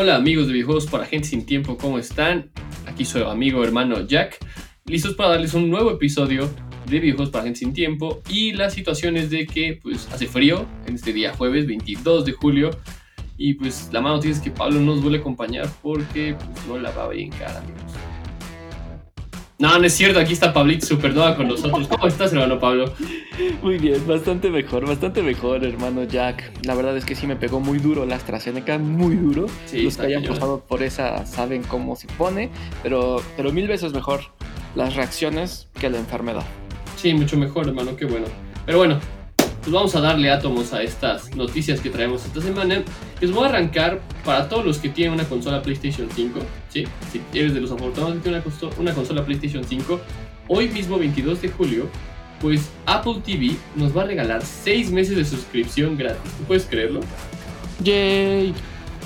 Hola amigos de videojuegos para gente sin tiempo, ¿cómo están? Aquí soy amigo hermano Jack, listos para darles un nuevo episodio de videojuegos para gente sin tiempo y la situación es de que pues hace frío en este día jueves 22 de julio y pues la mala noticia es que Pablo no nos vuelve a acompañar porque pues, no la va bien cara amigos. No, no es cierto, aquí está Pablito Supernova con nosotros. ¿Cómo estás, hermano Pablo? Muy bien, bastante mejor, bastante mejor, hermano Jack. La verdad es que sí me pegó muy duro la AstraZeneca, muy duro. Sí, Los que hayan pasado por esa saben cómo se pone, pero, pero mil veces mejor las reacciones que la enfermedad. Sí, mucho mejor, hermano, qué bueno. Pero bueno, pues vamos a darle átomos a estas noticias que traemos esta semana. Les voy a arrancar para todos los que tienen una consola PlayStation 5, ¿sí? Si eres de los afortunados que tienen una, una consola PlayStation 5, hoy mismo 22 de julio, pues Apple TV nos va a regalar 6 meses de suscripción gratis. ¿Tú puedes creerlo? ¡Yay!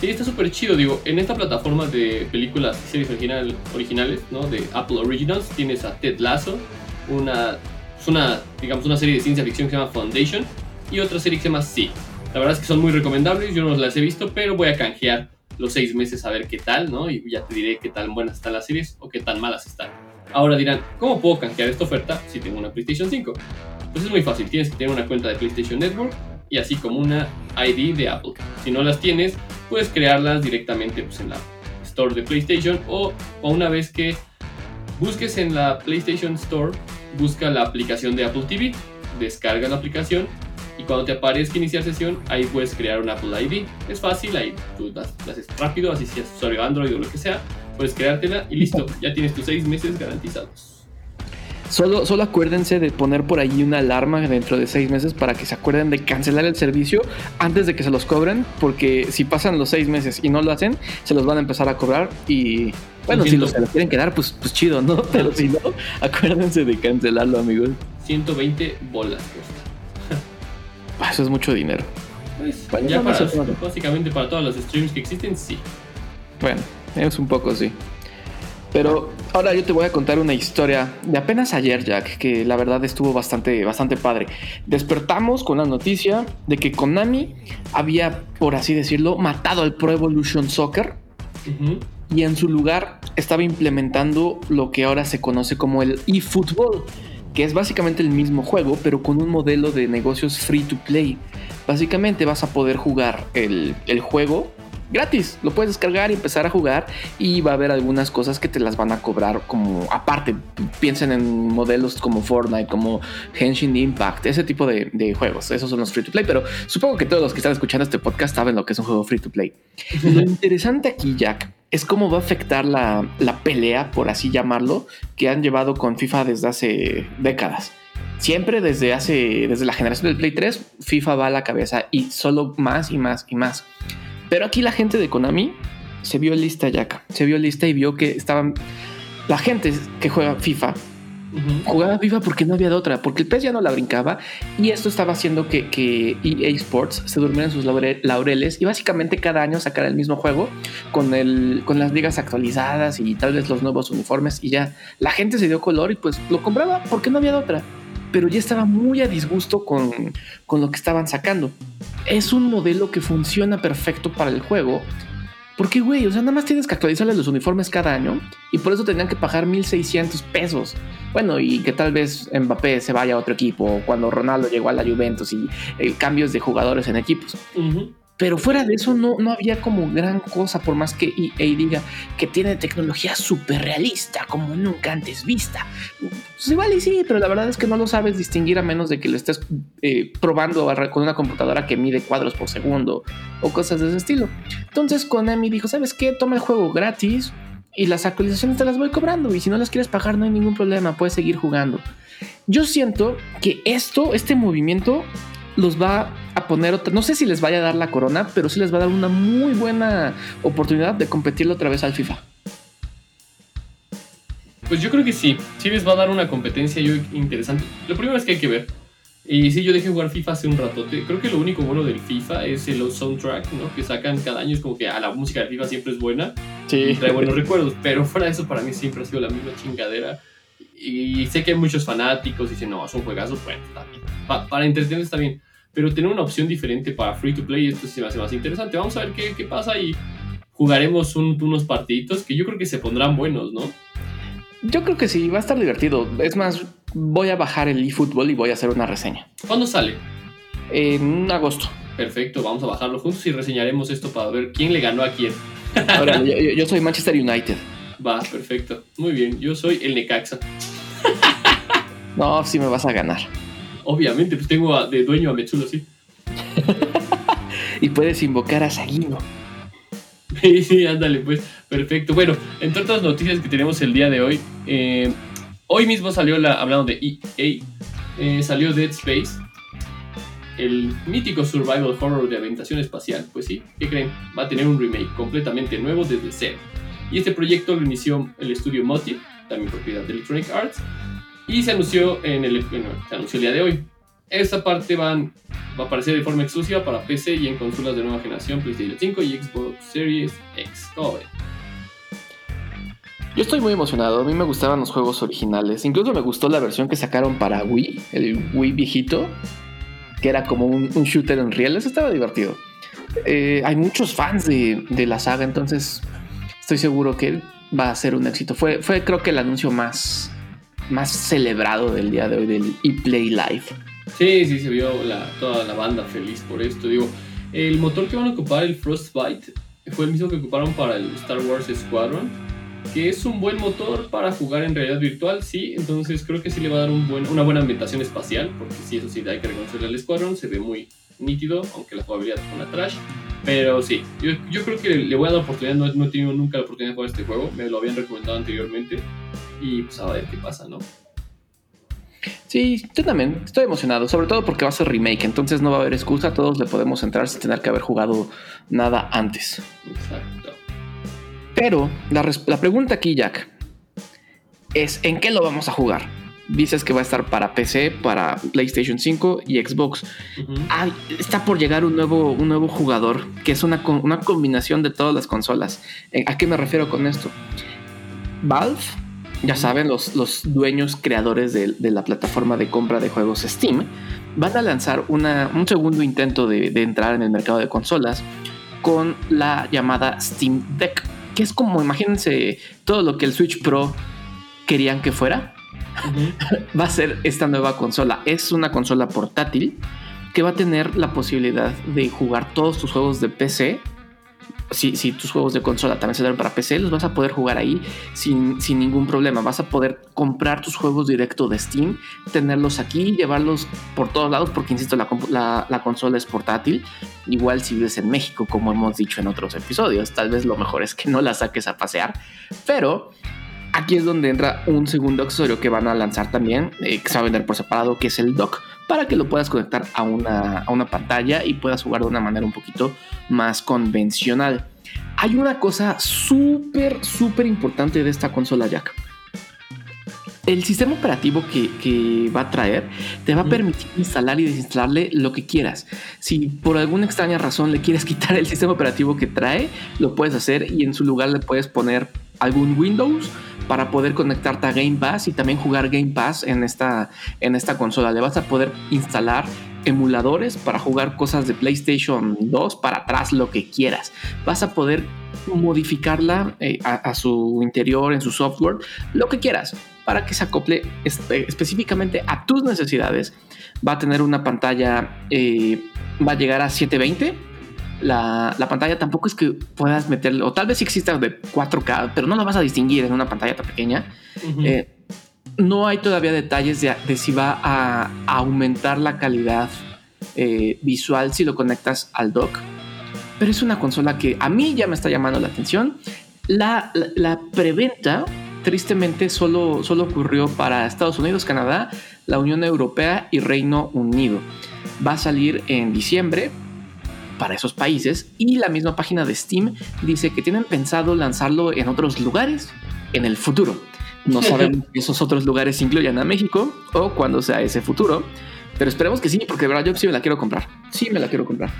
Sí, está súper chido, digo, en esta plataforma de películas y series original- originales, ¿no? De Apple Originals, tienes a Ted Lasso, una, es una, digamos, una serie de ciencia ficción que se llama Foundation, y otra serie que se llama Sí. La verdad es que son muy recomendables, yo no las he visto, pero voy a canjear los seis meses a ver qué tal, ¿no? Y ya te diré qué tan buenas están las series o qué tan malas están. Ahora dirán, ¿cómo puedo canjear esta oferta si tengo una PlayStation 5? Pues es muy fácil, tienes que tener una cuenta de PlayStation Network y así como una ID de Apple. Si no las tienes, puedes crearlas directamente pues, en la Store de PlayStation o, o una vez que busques en la PlayStation Store, busca la aplicación de Apple TV, descarga la aplicación y cuando te aparezca iniciar sesión, ahí puedes crear un Apple ID. Es fácil, ahí tú las, haces rápido, así si es usuario Android o lo que sea, puedes creártela y listo, ya tienes tus seis meses garantizados. Solo, solo acuérdense de poner por ahí una alarma dentro de seis meses para que se acuerden de cancelar el servicio antes de que se los cobren, porque si pasan los seis meses y no lo hacen, se los van a empezar a cobrar y bueno, si los, se los quieren quedar, pues, pues chido, ¿no? Pero si no, acuérdense de cancelarlo, amigos. 120 bolas cuesta. Ah, Eso es mucho dinero. Pues, Bueno, ya para, básicamente para todos los streams que existen, sí. Bueno, es un poco sí. Pero ahora yo te voy a contar una historia de apenas ayer, Jack, que la verdad estuvo bastante, bastante padre. Despertamos con la noticia de que Konami había, por así decirlo, matado al Pro Evolution Soccer Ujú. Y en su lugar estaba implementando lo que ahora se conoce como el eFootball, que es básicamente el mismo juego, pero con un modelo de negocios free to play. Básicamente vas a poder jugar el, el juego gratis, lo puedes descargar y empezar a jugar y va a haber algunas cosas que te las van a cobrar como aparte. Piensen en modelos como Fortnite, como Henshin Impact, ese tipo de, de juegos. Esos son los free to play, pero supongo que todos los que están escuchando este podcast saben lo que es un juego free to play. Lo interesante aquí, Jack, es cómo va a afectar la, la pelea, por así llamarlo, que han llevado con FIFA desde hace décadas. Siempre desde hace, desde la generación del Play 3, FIFA va a la cabeza y solo más y más y más. Pero aquí la gente de Konami se vio lista, Jack. Se vio lista y vio que estaban. La gente que juega FIFA Ujú. jugaba FIFA porque no había de otra, porque el pez ya no la brincaba y esto estaba haciendo que, que EA Sports se durmiera en sus laure- laureles y básicamente cada año sacara el mismo juego con, el, con las ligas actualizadas y tal vez los nuevos uniformes y ya la gente se dio color y pues lo compraba porque no había de otra. Pero ya estaba muy a disgusto con, con lo que estaban sacando. Es un modelo que funciona perfecto para el juego. Porque, güey, o sea, nada más tienes que actualizarle los uniformes cada año y por eso tenían que pagar 1600 pesos. Bueno, y que tal vez Mbappé se vaya a otro equipo cuando Ronaldo llegó a la Juventus y eh, cambios de jugadores en equipos. Pero fuera de eso no, no había como gran cosa, por más que EA diga que tiene tecnología súper realista, como nunca antes vista. Pues igual y sí, pero la verdad es que no lo sabes distinguir a menos de que lo estés eh, probando con una computadora que mide cuadros por segundo o cosas de ese estilo. Entonces Konami dijo, ¿sabes qué? Toma el juego gratis y las actualizaciones te las voy cobrando y si no las quieres pagar no hay ningún problema, puedes seguir jugando. Yo siento que esto, este movimiento los va a poner otra, no sé si les vaya a dar la corona, pero sí les va a dar una muy buena oportunidad de competirle otra vez al FIFA. Pues yo creo que sí, sí les va a dar una competencia yo interesante. Lo primero es que hay que ver. Y sí, yo dejé jugar FIFA hace un ratote. Creo que lo único bueno del FIFA es el soundtrack, ¿no? Que sacan cada año. Es como que a la música de FIFA siempre es buena. y trae buenos recuerdos. Pero fuera de eso, para mí siempre ha sido la misma chingadera. Y sé que hay muchos fanáticos y dicen, no, es un juegazo. Bueno, está bien. Pa- para entretener está bien. Pero tener una opción diferente para free to play, esto sí me hace más interesante. Vamos a ver qué, qué pasa y jugaremos unos partiditos que yo creo que se pondrán buenos, ¿no? Yo creo que sí, va a estar divertido. Es más, voy a bajar el eFootball y voy a hacer una reseña. ¿Cuándo sale? En agosto. Perfecto, vamos a bajarlo juntos y reseñaremos esto para ver quién le ganó a quién. Ahora, yo, soy Manchester United. Va, perfecto. Muy bien, yo soy el Necaxa. no, sí me vas a ganar. Obviamente, pues tengo de dueño a Mechulo, sí. y puedes invocar a Saguino. Sí, sí, ándale, pues. Perfecto. Bueno, entre otras noticias que tenemos el día de hoy, eh, hoy mismo salió la, hablando de EA, eh, salió Dead Space, el mítico survival horror de ambientación espacial. Pues sí, ¿qué creen? Va a tener un remake completamente nuevo desde cero. Y este proyecto lo inició el estudio Motive, también propiedad de Electronic Arts, y se anunció en el, bueno, se anunció el día de hoy. Esta parte van, va a aparecer de forma exclusiva para PC y en consolas de nueva generación, PlayStation 5 y Xbox Series X. ¿Cómo Yo estoy muy emocionado, a mí me gustaban los juegos originales, incluso me gustó la versión que sacaron para Wii, el Wii viejito, que era como un, shooter en real, eso estaba divertido. Eh, hay muchos fans de, de, la saga, entonces estoy seguro que va a ser un éxito. Fue, fue creo que el anuncio más, más celebrado del día de hoy del ePlay Live. Sí, sí, se vio toda la banda feliz por esto. Digo, el motor que van a ocupar, el Frostbite, fue el mismo que ocuparon para el Star Wars Squadron, que es un buen motor para jugar en realidad virtual, sí. Entonces creo que sí le va a dar un buen, una buena ambientación espacial, porque sí, eso sí, hay que reconocerle al Squadron, se ve muy nítido, aunque la jugabilidad es una trash. Pero sí, yo, creo que le voy a dar oportunidad, no, no he tenido nunca la oportunidad de jugar este juego, me lo habían recomendado anteriormente y pues a ver qué pasa, ¿no? Sí, yo también estoy emocionado, sobre todo porque va a ser remake, entonces no va a haber excusa, todos le podemos entrar sin tener que haber jugado nada antes. Exacto. Pero la, la pregunta aquí, Jack, es ¿en qué lo vamos a jugar? Dices que va a estar para PC, para PlayStation 5 y Xbox. está por llegar un nuevo, un nuevo jugador, que es una, una combinación de todas las consolas. ¿A qué me refiero con esto? Valve ya saben, los, los dueños creadores de, la plataforma de compra de juegos Steam van a lanzar un segundo intento de, entrar en el mercado de consolas con la llamada Steam Deck, que es como, imagínense, todo lo que el Switch Pro querían que fuera. va a ser esta nueva consola. Es una consola portátil que va a tener la posibilidad de jugar todos tus juegos de PC si, tus juegos de consola también se dan para PC, los vas a poder jugar ahí sin, ningún problema. Vas a poder comprar tus juegos directo de Steam, tenerlos aquí, llevarlos por todos lados, porque insisto, la, la, consola es portátil. Igual si vives en México, como hemos dicho en otros episodios, tal vez lo mejor es que no la saques a pasear, pero aquí es donde entra un segundo accesorio que van a lanzar también, eh, que se va a vender por separado, que es el dock para que lo puedas conectar a una, a una pantalla y puedas jugar de una manera un poquito más convencional. Hay una cosa súper, súper importante de esta consola Jack. El sistema operativo que, va a traer te va a permitir instalar y desinstalarle lo que quieras. Si por alguna extraña razón le quieres quitar el sistema operativo que trae, lo puedes hacer y en su lugar le puedes poner algún Windows para poder conectarte a Game Pass y también jugar Game Pass en esta, en esta consola. Le vas a poder instalar emuladores para jugar cosas de PlayStation 2 para atrás, lo que quieras. Vas a poder modificarla eh, a, su interior, en su software, lo que quieras, para que se acople específicamente a tus necesidades. Va a tener una pantalla, eh, va a llegar a 720 la, pantalla tampoco es que puedas meterle, o tal vez sí exista de 4K, pero no lo vas a distinguir en una pantalla tan pequeña. Eh, no hay todavía detalles de, si va a, aumentar la calidad eh, visual si lo conectas al dock. Pero es una consola que a mí ya me está llamando la atención. La, preventa, tristemente, solo, solo ocurrió para Estados Unidos, Canadá, la Unión Europea y Reino Unido. Va a salir en diciembre para esos países y la misma página de Steam dice que tienen pensado lanzarlo en otros lugares en el futuro. No sabemos si esos otros lugares incluyan a México o cuando sea ese futuro, pero esperemos que sí, porque de verdad yo sí me la quiero comprar. Sí me la quiero comprar.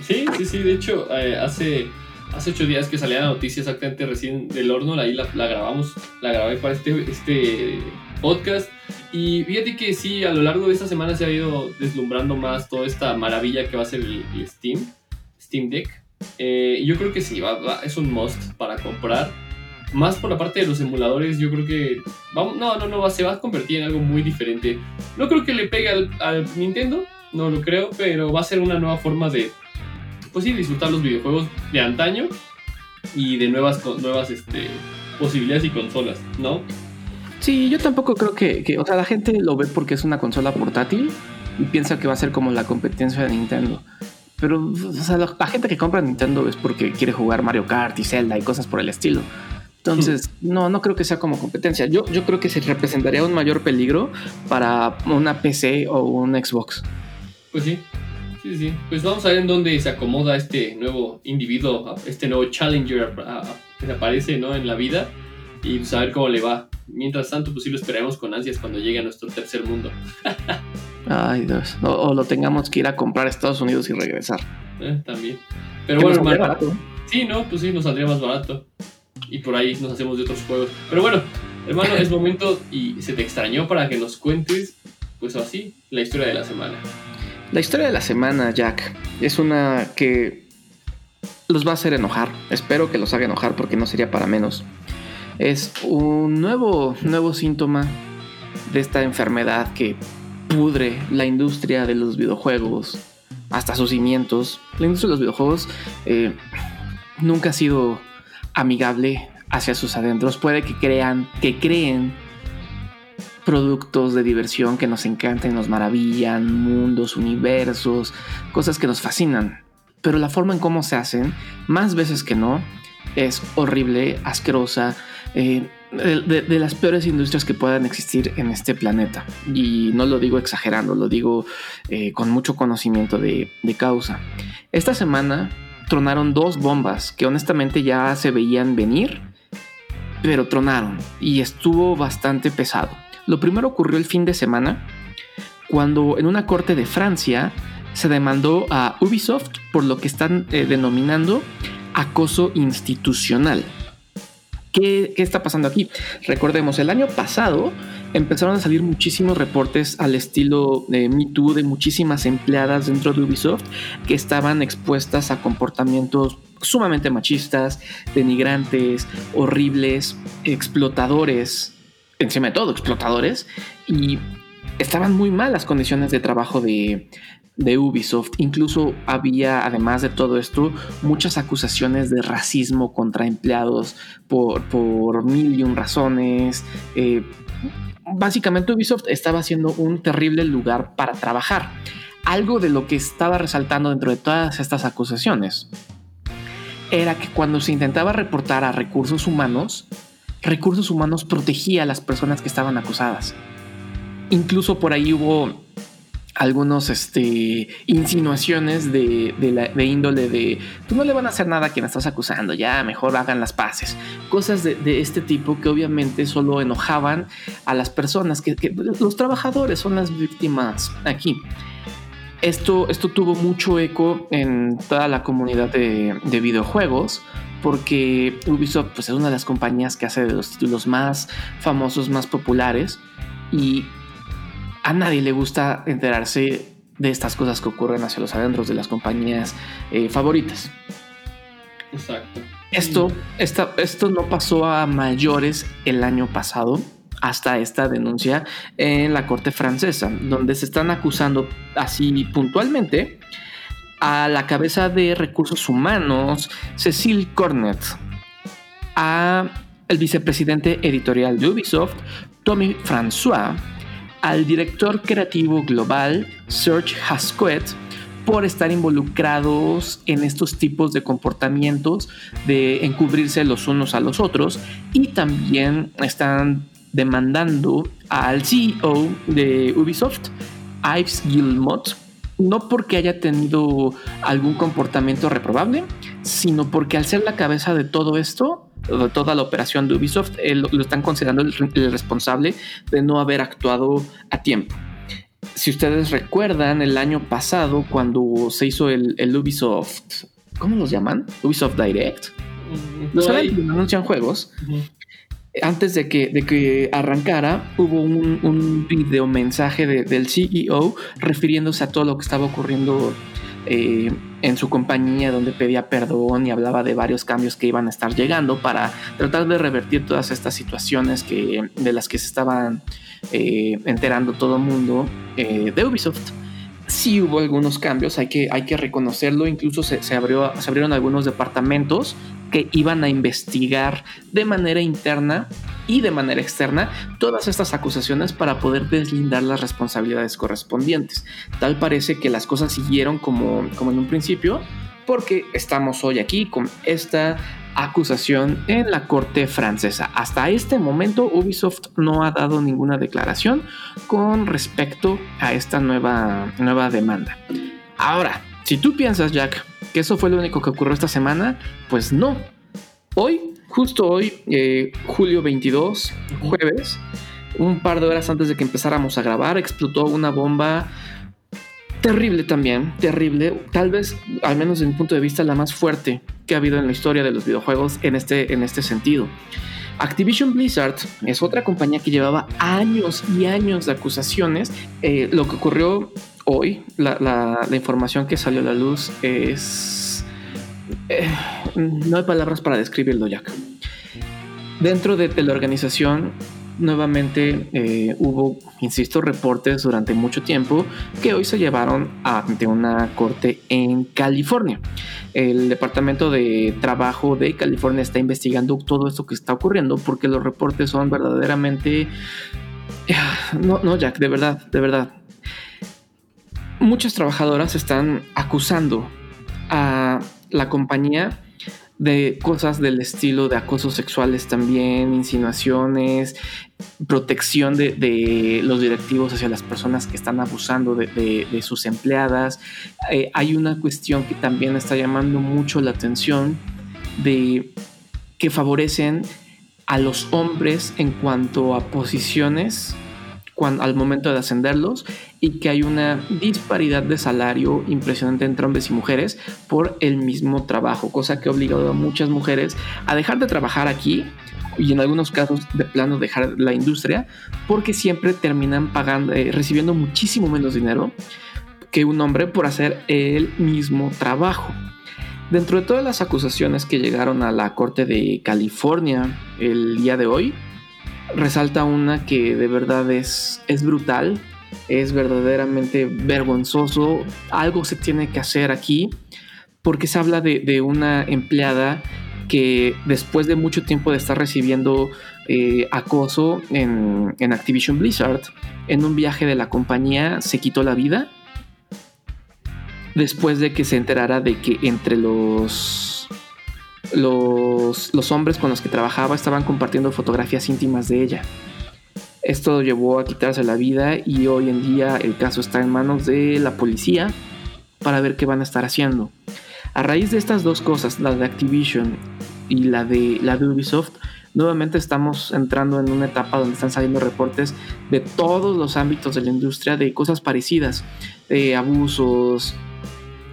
Sí, sí, sí. De hecho, eh, hace, hace ocho días que salía la noticia exactamente recién del horno, ahí la, la grabamos, la grabé para este, este podcast. Y fíjate que sí, a lo largo de esta semana se ha ido deslumbrando más toda esta maravilla que va a ser el Steam. Steam Deck. Eh, yo creo que sí, es un must para comprar. Más por la parte de los emuladores, yo creo que. Vamos, no, no, no, se va a convertir en algo muy diferente. No creo que le pegue al, Nintendo, no lo creo, pero va a ser una nueva forma de. Pues sí, disfrutar los videojuegos de antaño y de nuevas, nuevas este, posibilidades y consolas, ¿no? Sí, yo tampoco creo que, que, O sea, la gente lo ve porque es una consola portátil y piensa que va a ser como la competencia de Nintendo. Pero o sea, la, gente que compra Nintendo es porque quiere jugar Mario Kart y Zelda y cosas por el estilo. Entonces, no, no creo que sea como competencia. Yo, yo creo que se representaría un mayor peligro para una PC o un Xbox. Pues sí, sí, sí. Pues vamos a ver en dónde se acomoda este nuevo individuo, este nuevo challenger que aparece ¿no? en la vida y pues a ver cómo le va. Mientras tanto, pues sí lo esperaremos con ansias cuando llegue a nuestro tercer mundo. Ay, Dios. O, lo tengamos que ir a comprar a Estados Unidos y regresar. Eh, también. Pero bueno, hermano. Sí, no, pues sí, nos saldría más barato. Y por ahí nos hacemos de otros juegos. Pero bueno, hermano, es momento y se te extrañó para que nos cuentes, pues así, la historia de la semana. La historia de la semana, Jack, es una que los va a hacer enojar. Espero que los haga enojar porque no sería para menos. Es un nuevo, nuevo síntoma de esta enfermedad que pudre la industria de los videojuegos hasta sus cimientos. La industria de los videojuegos eh, nunca ha sido amigable hacia sus adentros. Puede que crean, que creen productos de diversión que nos encantan, nos maravillan, mundos, universos, cosas que nos fascinan. Pero la forma en cómo se hacen, más veces que no, es horrible, asquerosa, eh, de, las peores industrias que puedan existir en este planeta. Y no lo digo exagerando, lo digo eh, con mucho conocimiento de, de causa. Esta semana tronaron dos bombas que honestamente ya se veían venir, pero tronaron y estuvo bastante pesado. Lo primero ocurrió el fin de semana, cuando en una corte de Francia se demandó a Ubisoft por lo que están eh, denominando acoso institucional. ¿Qué, está pasando aquí? Recordemos, el año pasado empezaron a salir muchísimos reportes al estilo de Me Too de muchísimas empleadas dentro de Ubisoft que estaban expuestas a comportamientos sumamente machistas, denigrantes, horribles, explotadores, encima de todo explotadores, y estaban muy mal las condiciones de trabajo de, de Ubisoft. Incluso había, además de todo esto, muchas acusaciones de racismo contra empleados por, por mil y un razones. Eh, básicamente Ubisoft estaba siendo un terrible lugar para trabajar. Algo de lo que estaba resaltando dentro de todas estas acusaciones era que cuando se intentaba reportar a recursos humanos, recursos humanos protegía a las personas que estaban acusadas. Incluso por ahí hubo algunos este, insinuaciones de, de, índole de tú no le van a hacer nada a quien estás acusando, ya mejor hagan las paces. Cosas de, este tipo que obviamente solo enojaban a las personas, que, los trabajadores son las víctimas aquí. Esto, esto tuvo mucho eco en toda la comunidad de, videojuegos porque Ubisoft pues, es una de las compañías que hace de los títulos más famosos, más populares y a nadie le gusta enterarse de estas cosas que ocurren hacia los adentros de las compañías eh, favoritas. Exacto. Esto, esto no pasó a mayores el año pasado hasta esta denuncia en la corte francesa, donde se están acusando así puntualmente a la cabeza de recursos humanos, Cecil Cornet, a el vicepresidente editorial de Ubisoft, Tommy François, al director creativo global Serge Hasquet por estar involucrados en estos tipos de comportamientos de encubrirse los unos a los otros y también están demandando al CEO de Ubisoft, Yves Guillemot, no porque haya tenido algún comportamiento reprobable, sino porque al ser la cabeza de todo esto, toda la operación de Ubisoft, lo están considerando el, responsable de no haber actuado a tiempo. Si ustedes recuerdan, el año pasado, cuando se hizo el, Ubisoft, ¿cómo los llaman? Ubisoft Direct. Los que anuncian juegos. Antes de que, de que arrancara, hubo un, un video mensaje del CEO refiriéndose a todo lo que estaba ocurriendo eh, en su compañía donde pedía perdón y hablaba de varios cambios que iban a estar llegando para tratar de revertir todas estas situaciones que, de las que se estaban eh, enterando todo el mundo de Ubisoft. Sí hubo algunos cambios, hay que, hay que reconocerlo, incluso se, abrió, se abrieron algunos departamentos que iban a investigar de manera interna y de manera externa todas estas acusaciones para poder deslindar las responsabilidades correspondientes. Tal parece que las cosas siguieron como, como en un principio, porque estamos hoy aquí con esta acusación en la corte francesa. Hasta este momento Ubisoft no ha dado ninguna declaración con respecto a esta nueva, nueva demanda. Ahora, si tú piensas, Jack, que eso fue lo único que ocurrió esta semana, pues no. Hoy, justo hoy, eh, julio 22, jueves, un par de horas antes de que empezáramos a grabar, explotó una bomba terrible también, terrible, tal vez, al menos desde mi punto de vista, la más fuerte que ha habido en la historia de los videojuegos en este, en este sentido. Activision Blizzard es otra compañía que llevaba años y años de acusaciones. Eh, lo que ocurrió hoy, la, información que salió a la luz es... Eh, no hay palabras para describirlo, Jack. Dentro de la organización nuevamente eh, hubo, insisto, reportes durante mucho tiempo que hoy se llevaron ante una corte en California. El Departamento de Trabajo de California está investigando todo esto que está ocurriendo porque los reportes son verdaderamente... No, no, Jack, de verdad, de verdad. Muchas trabajadoras están acusando a la compañía de cosas del estilo de acosos sexuales también, insinuaciones, protección de, los directivos hacia las personas que están abusando de, sus empleadas. Eh, hay una cuestión que también está llamando mucho la atención de que favorecen a los hombres en cuanto a posiciones al momento de ascenderlos y que hay una disparidad de salario impresionante entre hombres y mujeres por el mismo trabajo, cosa que ha obligado a muchas mujeres a dejar de trabajar aquí y en algunos casos de plano dejar la industria porque siempre terminan pagando, eh, recibiendo muchísimo menos dinero que un hombre por hacer el mismo trabajo. Dentro de todas las acusaciones que llegaron a la Corte de California el día de hoy, resalta una que de verdad es, es brutal, es verdaderamente vergonzoso, algo se tiene que hacer aquí, porque se habla de, una empleada que después de mucho tiempo de estar recibiendo eh, acoso en, en, Activision Blizzard, en un viaje de la compañía se quitó la vida después de que se enterara de que entre los los, hombres con los que trabajaba estaban compartiendo fotografías íntimas de ella. Esto llevó a quitarse la vida y hoy en día el caso está en manos de la policía para ver qué van a estar haciendo. A raíz de estas dos cosas, la de Activision y la de, la de Ubisoft, nuevamente estamos entrando en una etapa donde están saliendo reportes de todos los ámbitos de la industria de cosas parecidas, de abusos,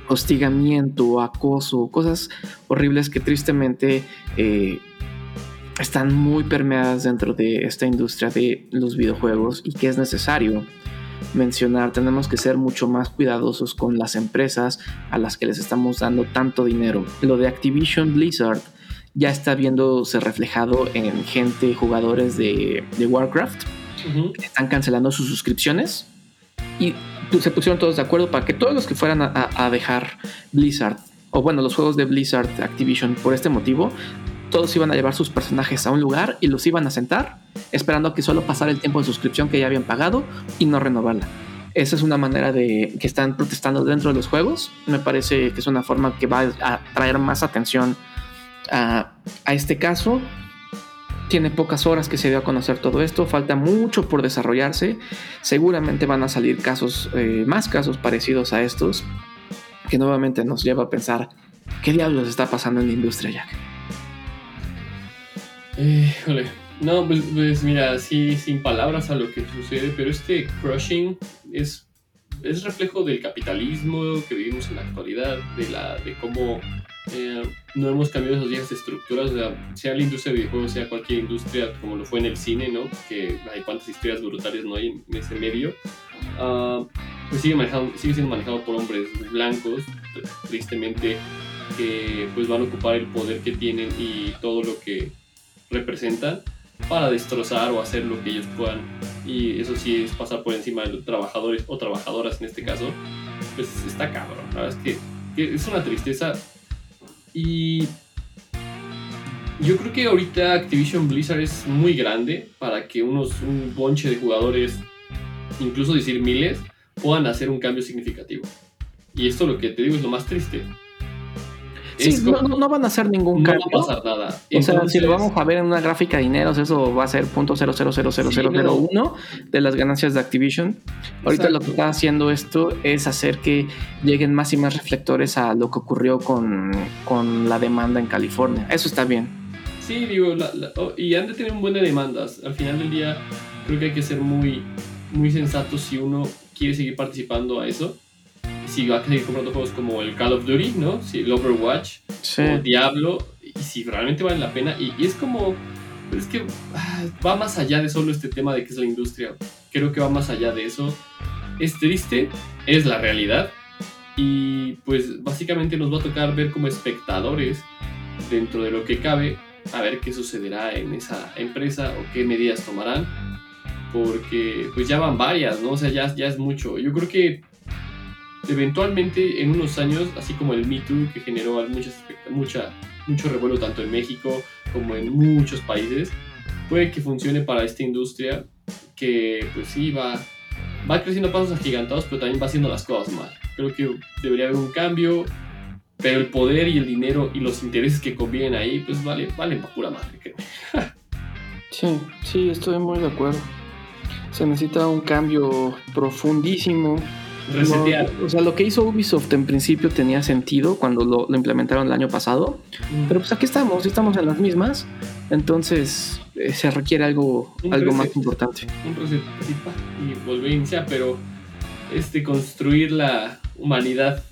hostigamiento, acoso, cosas horribles que tristemente eh, están muy permeadas dentro de esta industria de los videojuegos y que es necesario mencionar, tenemos que ser mucho más cuidadosos con las empresas a las que les estamos dando tanto dinero. Lo de Activision Blizzard ya está viéndose reflejado en gente, jugadores de, Warcraft, están cancelando sus suscripciones y se pusieron todos de acuerdo para que todos los que fueran a, dejar Blizzard, o bueno, los juegos de Blizzard Activision por este motivo, todos iban a llevar sus personajes a un lugar y los iban a sentar, esperando que solo pasara el tiempo de suscripción que ya habían pagado y no renovarla. Esa es una manera de que están protestando dentro de los juegos. Me parece que es una forma que va a traer más atención a, a este caso tiene pocas horas que se dio a conocer todo esto, falta mucho por desarrollarse, seguramente van a salir casos, eh, más casos parecidos a estos, que nuevamente nos lleva a pensar, ¿qué diablos está pasando en la industria, Jack? Híjole, no, pues, pues, mira, sí, sin palabras a lo que sucede, pero este crushing es, es reflejo del capitalismo que vivimos en la actualidad, de, la, de cómo eh, no hemos cambiado esas viejas estructuras, sea la industria de videojuegos, sea cualquier industria, como lo fue en el cine, ¿no? Que hay cuántas historias brutales no hay en ese medio. Ah, pues sigue, manejado, sigue siendo manejado por hombres blancos tristemente que pues van a ocupar el poder que tienen y todo lo que representan para destrozar o hacer lo que ellos puedan. Y eso sí es pasar por encima de los trabajadores o trabajadoras en este caso. Pues está cabrón. La verdad es que, es una tristeza. Y yo creo que ahorita Activision Blizzard es muy grande para que unos, un bonche de jugadores, incluso decir miles, puedan hacer un cambio significativo. Y esto lo que te digo es lo más triste. Sí, no, van a hacer ningún cambio. No va a pasar nada. o sea, si lo vamos a ver en una gráfica de dineros, eso va a ser .0000001 de las ganancias de Activision. Ahorita lo que está haciendo esto es hacer que lleguen más y más reflectores a lo que ocurrió con, con la demanda en California. Eso está bien. Sí, digo, oh, y han de tener un buen de demandas. Al final del día, creo que hay que ser muy, muy sensato si uno quiere seguir participando a eso si va a seguir comprando juegos como el Call of Duty, ¿no? Si el Overwatch o Diablo, y si realmente vale la pena. Y, es como, es que ah, va más allá de solo este tema de que es la industria. Creo que va más allá de eso. Es triste, es la realidad. Y pues básicamente nos va a tocar ver como espectadores dentro de lo que cabe, a ver qué sucederá en esa empresa o qué medidas tomarán. Porque pues ya van varias, ¿no? O sea, ya, ya es mucho. Yo creo que eventualmente en unos años, así como el Me Too que generó muchas, mucha, mucho revuelo tanto en México como en muchos países, puede que funcione para esta industria que pues sí va, va creciendo a pasos agigantados, pero también va haciendo las cosas mal. Creo que debería haber un cambio, pero el poder y el dinero y los intereses que convienen ahí, pues vale, valen para pura madre, creo. sí, sí, estoy muy de acuerdo. Se necesita un cambio profundísimo o sea, lo que hizo Ubisoft en principio tenía sentido cuando lo, implementaron el año pasado, mm. pero pues aquí estamos, estamos en las mismas, entonces eh, se requiere algo, algo más importante. Un reset y volver a iniciar, pero este, construir la humanidad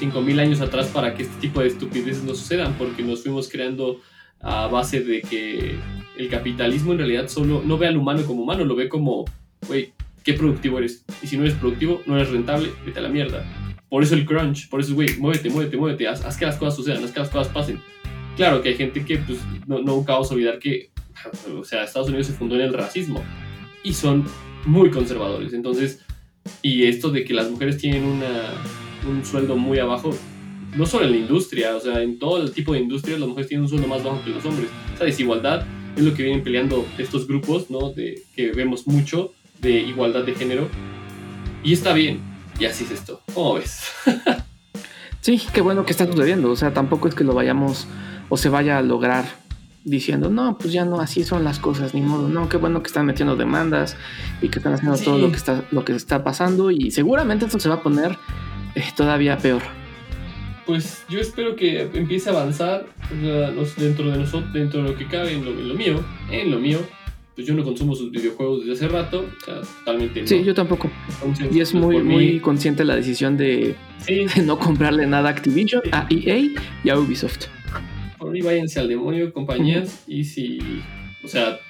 5.000 años atrás para que este tipo de estupideces no sucedan, porque nos fuimos creando a base de que el capitalismo en realidad solo no ve al humano como humano, lo ve como, güey, qué productivo eres. Y si no eres productivo, no eres rentable, vete a la mierda. Por eso el crunch, por eso, güey, muévete, muévete, muévete, haz, que las cosas sucedan, haz que las cosas pasen. Claro que hay gente que, pues, no, nunca vamos a olvidar que, o sea, Estados Unidos se fundó en el racismo y son muy conservadores. Entonces, y esto de que las mujeres tienen una, un sueldo muy abajo, no solo en la industria, o sea, en todo el tipo de industria las mujeres tienen un sueldo más bajo que los hombres. Esa desigualdad es lo que vienen peleando estos grupos, ¿no? De, que vemos mucho de igualdad de género. Y está bien. Y así es esto. ¿Cómo ves? sí, qué bueno que está sucediendo. O sea, tampoco es que lo vayamos o se vaya a lograr diciendo, no, pues ya no, así son las cosas, ni modo. No, qué bueno que están metiendo demandas y que están haciendo todo lo que está, lo que está pasando. Y seguramente esto se va a poner eh, todavía peor. Pues yo espero que empiece a avanzar dentro de nosotros, dentro de lo que cabe en lo mío, en lo mío, pues yo no consumo sus videojuegos desde hace rato, o sea, totalmente Sí, yo tampoco. y es muy, muy consciente la decisión de, no comprarle nada a Activision, a EA y a Ubisoft. Por mí váyanse al demonio, compañías, y si, o sea,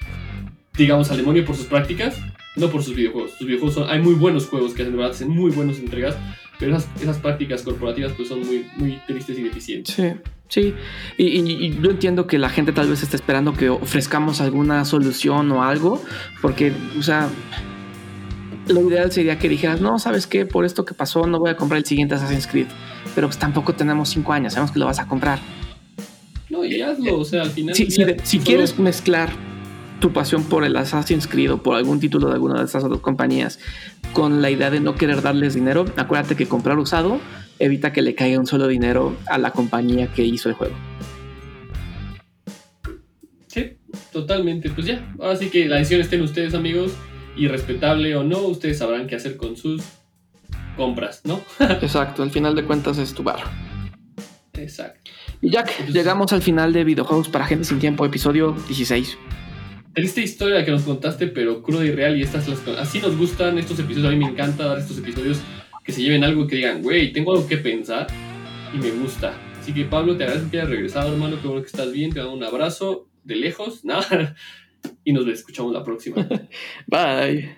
digamos al demonio por sus prácticas, no por sus videojuegos. Sus videojuegos son, hay muy buenos juegos que hacen, verdad, hacen muy buenas entregas, pero esas, esas prácticas corporativas pues son muy, muy tristes y deficientes. Sí. Sí, y, yo entiendo que la gente tal vez esté esperando que ofrezcamos alguna solución o algo, porque, o sea, lo ideal sería que dijeras, no, ¿sabes qué? Por esto que pasó no voy a comprar el siguiente Assassin's Creed, pero pues tampoco tenemos cinco años, sabemos que lo vas a comprar. No, y hazlo, o sea, al final... si quieres mezclar tu pasión por el Assassin's Creed o por algún título de alguna de estas otras compañías con la idea de no querer darles dinero, acuérdate que comprar usado evita que le caiga un solo dinero a la compañía que hizo el juego. Sí, totalmente. Pues ya, ahora sí que la decisión está en ustedes, amigos. Y respetable o no, ustedes sabrán qué hacer con sus compras, ¿no? Exacto, al final de cuentas es tu bar. Exacto. Y ya llegamos al final de Videojuegos para Gente Sin Tiempo, episodio 16. Triste historia que nos contaste, pero cruda y real. Y estas las, así nos gustan estos episodios. A mí me encanta dar estos episodios que se lleven algo que digan, güey, tengo algo que pensar y me gusta. Así que Pablo, te agradezco que hayas regresado, hermano. Qué bueno que estás bien. Te mando un abrazo de lejos. Nada. Y nos escuchamos la próxima. Bye.